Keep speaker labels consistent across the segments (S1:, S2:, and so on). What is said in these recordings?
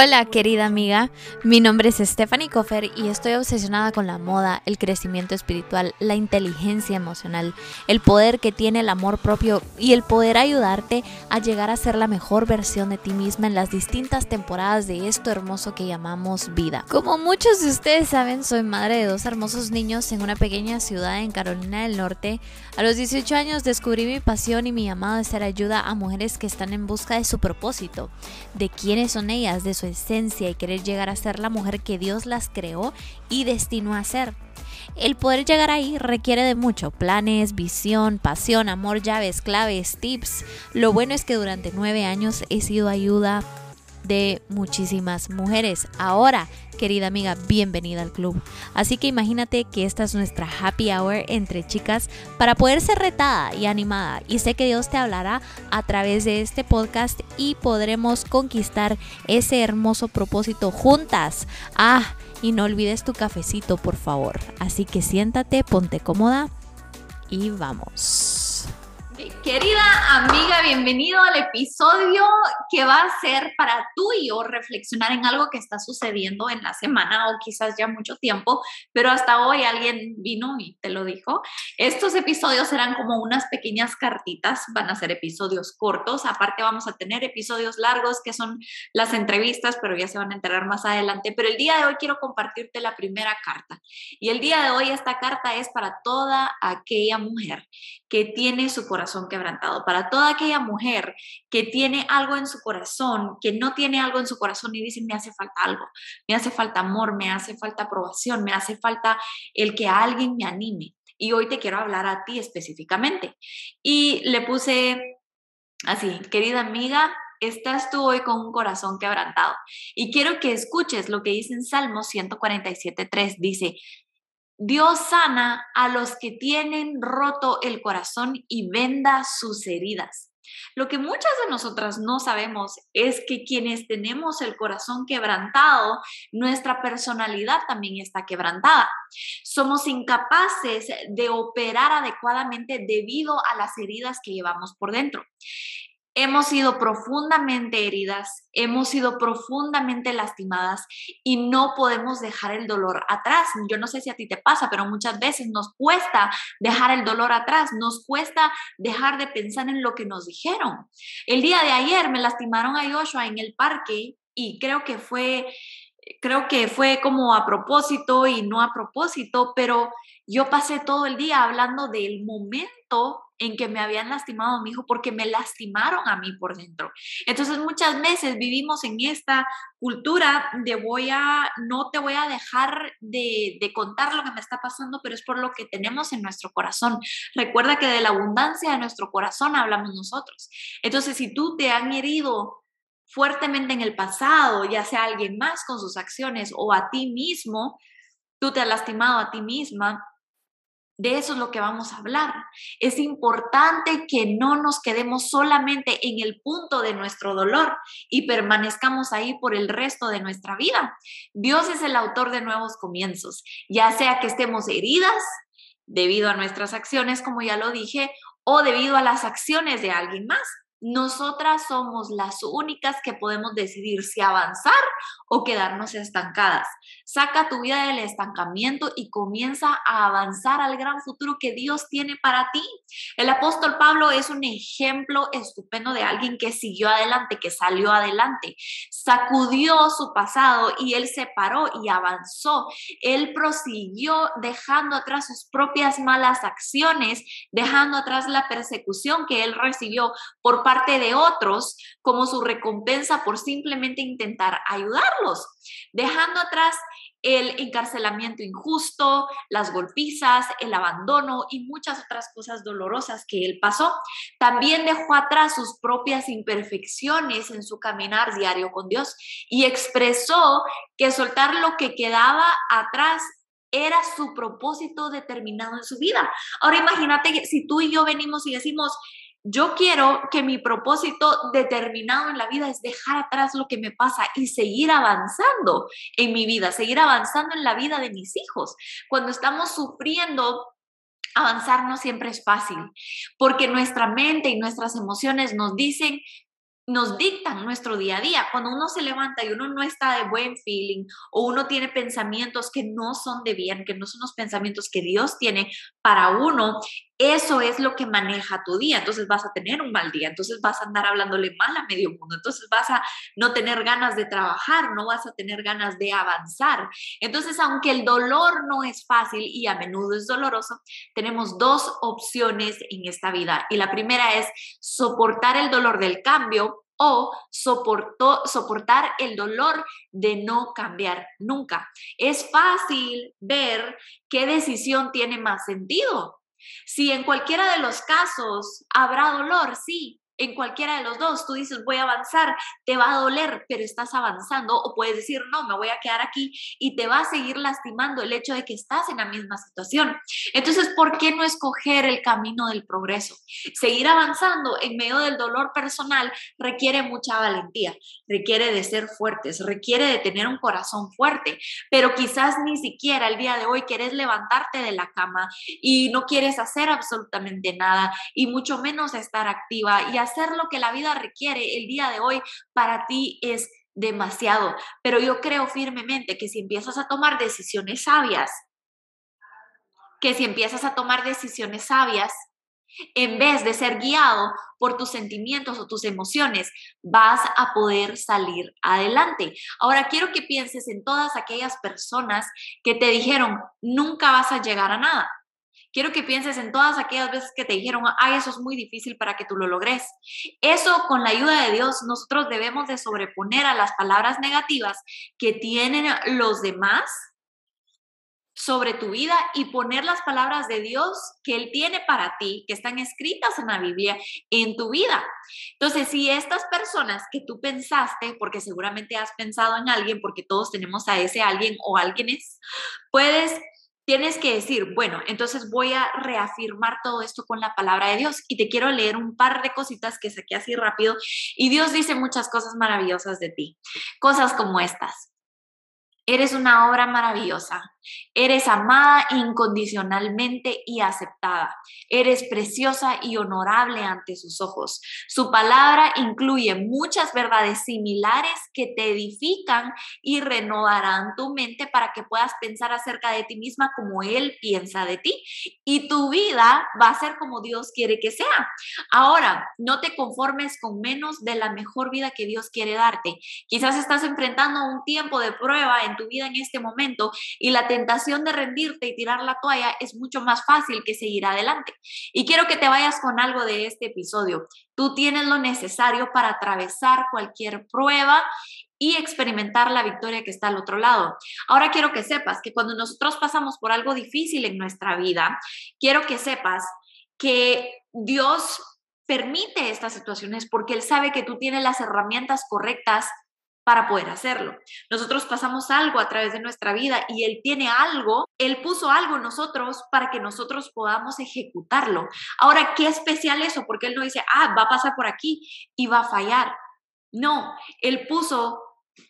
S1: Hola querida amiga, mi nombre es Stephanie Koffer y estoy obsesionada con la moda, el crecimiento espiritual, la inteligencia emocional, el poder que tiene el amor propio y el poder ayudarte a llegar a ser la mejor versión de ti misma en las distintas temporadas de esto hermoso que llamamos vida. Como muchos de ustedes saben, soy madre de dos hermosos niños en una pequeña ciudad en Carolina del Norte. A los 18 años descubrí mi pasión y mi llamado de ser ayuda a mujeres que están en busca de su propósito, de quiénes son ellas, de su esencia y querer llegar a ser la mujer que Dios las creó y destinó a ser. El poder llegar ahí requiere de mucho, planes, visión, pasión, amor, llaves, claves, tips. Lo bueno es que durante nueve años he sido ayuda de muchísimas mujeres. Ahora, querida amiga, bienvenida al club. Así que imagínate que esta es nuestra happy hour entre chicas para poder ser retada y animada. Y sé que Dios te hablará a través de este podcast y podremos conquistar ese hermoso propósito juntas. Ah, y no olvides tu cafecito, por favor. Así que siéntate, ponte cómoda y vamos.
S2: Querida amiga, bienvenido al episodio que va a ser para tú y yo reflexionar en algo que está sucediendo en la semana o quizás ya mucho tiempo, pero hasta hoy alguien vino y te lo dijo. Estos episodios serán como unas pequeñas cartitas, van a ser episodios cortos, aparte vamos a tener episodios largos que son las entrevistas, pero ya se van a enterar más adelante, pero el día de hoy quiero compartirte la primera carta. Y el día de hoy esta carta es para toda aquella mujer que tiene su corazón quebrantado, para toda aquella mujer que tiene algo en su corazón, que no tiene algo en su corazón y dice, me hace falta algo, me hace falta amor, me hace falta aprobación, me hace falta el que alguien me anime. Y hoy te quiero hablar a ti específicamente. Y le puse así, querida amiga, estás tú hoy con un corazón quebrantado. Y quiero que escuches lo que dice en Salmo 147.3. Dice, Dios sana a los que tienen roto el corazón y venda sus heridas. Lo que muchas de nosotras no sabemos es que quienes tenemos el corazón quebrantado, nuestra personalidad también está quebrantada. Somos incapaces de operar adecuadamente debido a las heridas que llevamos por dentro hemos sido profundamente heridas, hemos sido profundamente lastimadas y no podemos dejar el dolor atrás. Yo no sé si a ti te pasa, pero muchas veces nos cuesta dejar el dolor atrás, nos cuesta dejar de pensar en lo que nos dijeron. El día de ayer me lastimaron a Joshua en el parque y creo que fue creo que fue como a propósito y no a propósito, pero yo pasé todo el día hablando del momento en que me habían lastimado a mi hijo porque me lastimaron a mí por dentro. Entonces muchas veces vivimos en esta cultura de voy a, no te voy a dejar de, de, contar lo que me está pasando, pero es por lo que tenemos en nuestro corazón. Recuerda que de la abundancia de nuestro corazón hablamos nosotros. Entonces si tú te han herido fuertemente en el pasado, ya sea alguien más con sus acciones o a ti mismo, tú te has lastimado a ti misma, de eso es lo que vamos a hablar. Es importante que no nos quedemos solamente en el punto de nuestro dolor y permanezcamos ahí por el resto de nuestra vida. Dios es el autor de nuevos comienzos, ya sea que estemos heridas debido a nuestras acciones, como ya lo dije, o debido a las acciones de alguien más. Nosotras somos las únicas que podemos decidir si avanzar o quedarnos estancadas. Saca tu vida del estancamiento y comienza a avanzar al gran futuro que Dios tiene para ti. El apóstol Pablo es un ejemplo estupendo de alguien que siguió adelante, que salió adelante, sacudió su pasado y él se paró y avanzó. Él prosiguió dejando atrás sus propias malas acciones, dejando atrás la persecución que él recibió por parte de otros como su recompensa por simplemente intentar dejando atrás el encarcelamiento injusto, las golpizas, el abandono y muchas otras cosas dolorosas que él pasó. También dejó atrás sus propias imperfecciones en su caminar diario con Dios y expresó que soltar lo que quedaba atrás era su propósito determinado en su vida. Ahora imagínate si tú y yo venimos y decimos, yo quiero que mi propósito determinado en la vida es dejar atrás lo que me pasa y seguir avanzando en mi vida, seguir avanzando en la vida de mis hijos. Cuando estamos sufriendo, avanzar no siempre es fácil, porque nuestra mente y nuestras emociones nos dicen, nos dictan nuestro día a día. Cuando uno se levanta y uno no está de buen feeling o uno tiene pensamientos que no son de bien, que no son los pensamientos que Dios tiene para uno, eso es lo que maneja tu día. Entonces vas a tener un mal día, entonces vas a andar hablándole mal a medio mundo, entonces vas a no tener ganas de trabajar, no vas a tener ganas de avanzar. Entonces, aunque el dolor no es fácil y a menudo es doloroso, tenemos dos opciones en esta vida. Y la primera es soportar el dolor del cambio o soportar el dolor de no cambiar nunca. Es fácil ver qué decisión tiene más sentido. Si en cualquiera de los casos habrá dolor, sí, en cualquiera de los dos, tú dices voy a avanzar, te va a doler, pero estás avanzando, o puedes decir no, me voy a quedar aquí y te va a seguir lastimando el hecho de que estás en la misma situación. Entonces, ¿por qué no escoger el camino del progreso? Seguir avanzando en medio del dolor personal requiere mucha valentía, requiere de ser fuertes, requiere de tener un corazón fuerte, pero quizás ni siquiera el día de hoy quieres levantarte de la cama y no quieres hacer absolutamente nada y mucho menos estar activa y hacer lo que la vida requiere el día de hoy para ti es demasiado. Pero yo creo firmemente que si empiezas a tomar decisiones sabias, que si empiezas a tomar decisiones sabias, en vez de ser guiado por tus sentimientos o tus emociones, vas a poder salir adelante. Ahora quiero que pienses en todas aquellas personas que te dijeron, nunca vas a llegar a nada. Quiero que pienses en todas aquellas veces que te dijeron, ay, eso es muy difícil para que tú lo logres. Eso con la ayuda de Dios, nosotros debemos de sobreponer a las palabras negativas que tienen los demás sobre tu vida y poner las palabras de Dios que Él tiene para ti, que están escritas en la Biblia, en tu vida. Entonces, si estas personas que tú pensaste, porque seguramente has pensado en alguien, porque todos tenemos a ese alguien o alguienes, puedes tienes que decir, bueno, entonces voy a reafirmar todo esto con la palabra de Dios y te quiero leer un par de cositas que saqué así rápido y Dios dice muchas cosas maravillosas de ti, cosas como estas. Eres una obra maravillosa. Eres amada incondicionalmente y aceptada. Eres preciosa y honorable ante sus ojos. Su palabra incluye muchas verdades similares que te edifican y renovarán tu mente para que puedas pensar acerca de ti misma como Él piensa de ti. Y tu vida va a ser como Dios quiere que sea. Ahora, no te conformes con menos de la mejor vida que Dios quiere darte. Quizás estás enfrentando un tiempo de prueba en tu vida en este momento y la tentación de rendirte y tirar la toalla es mucho más fácil que seguir adelante. Y quiero que te vayas con algo de este episodio. Tú tienes lo necesario para atravesar cualquier prueba y experimentar la victoria que está al otro lado. Ahora quiero que sepas que cuando nosotros pasamos por algo difícil en nuestra vida, quiero que sepas que Dios permite estas situaciones porque Él sabe que tú tienes las herramientas correctas para poder hacerlo. Nosotros pasamos algo a través de nuestra vida y Él tiene algo, Él puso algo nosotros para que nosotros podamos ejecutarlo. Ahora, qué especial eso, porque Él no dice, ah, va a pasar por aquí y va a fallar. No, Él puso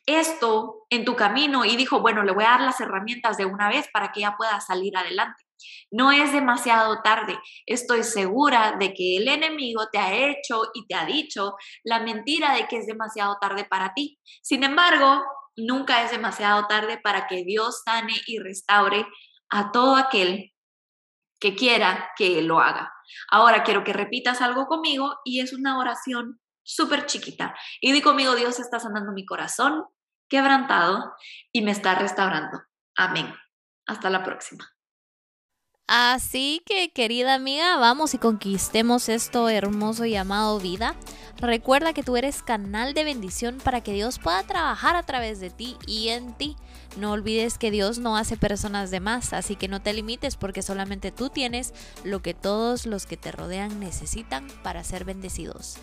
S2: esto en tu camino y dijo, bueno, le voy a dar las herramientas de una vez para que ella pueda salir adelante. No es demasiado tarde. Estoy segura de que el enemigo te ha hecho y te ha dicho la mentira de que es demasiado tarde para ti. Sin embargo, nunca es demasiado tarde para que Dios sane y restaure a todo aquel que quiera que lo haga. Ahora quiero que repitas algo conmigo y es una oración súper chiquita. Y di conmigo, Dios está sanando mi corazón quebrantado y me está restaurando. Amén. Hasta la próxima.
S1: Así que querida amiga, vamos y conquistemos esto hermoso llamado vida. Recuerda que tú eres canal de bendición para que Dios pueda trabajar a través de ti y en ti. No olvides que Dios no hace personas de más, así que no te limites porque solamente tú tienes lo que todos los que te rodean necesitan para ser bendecidos.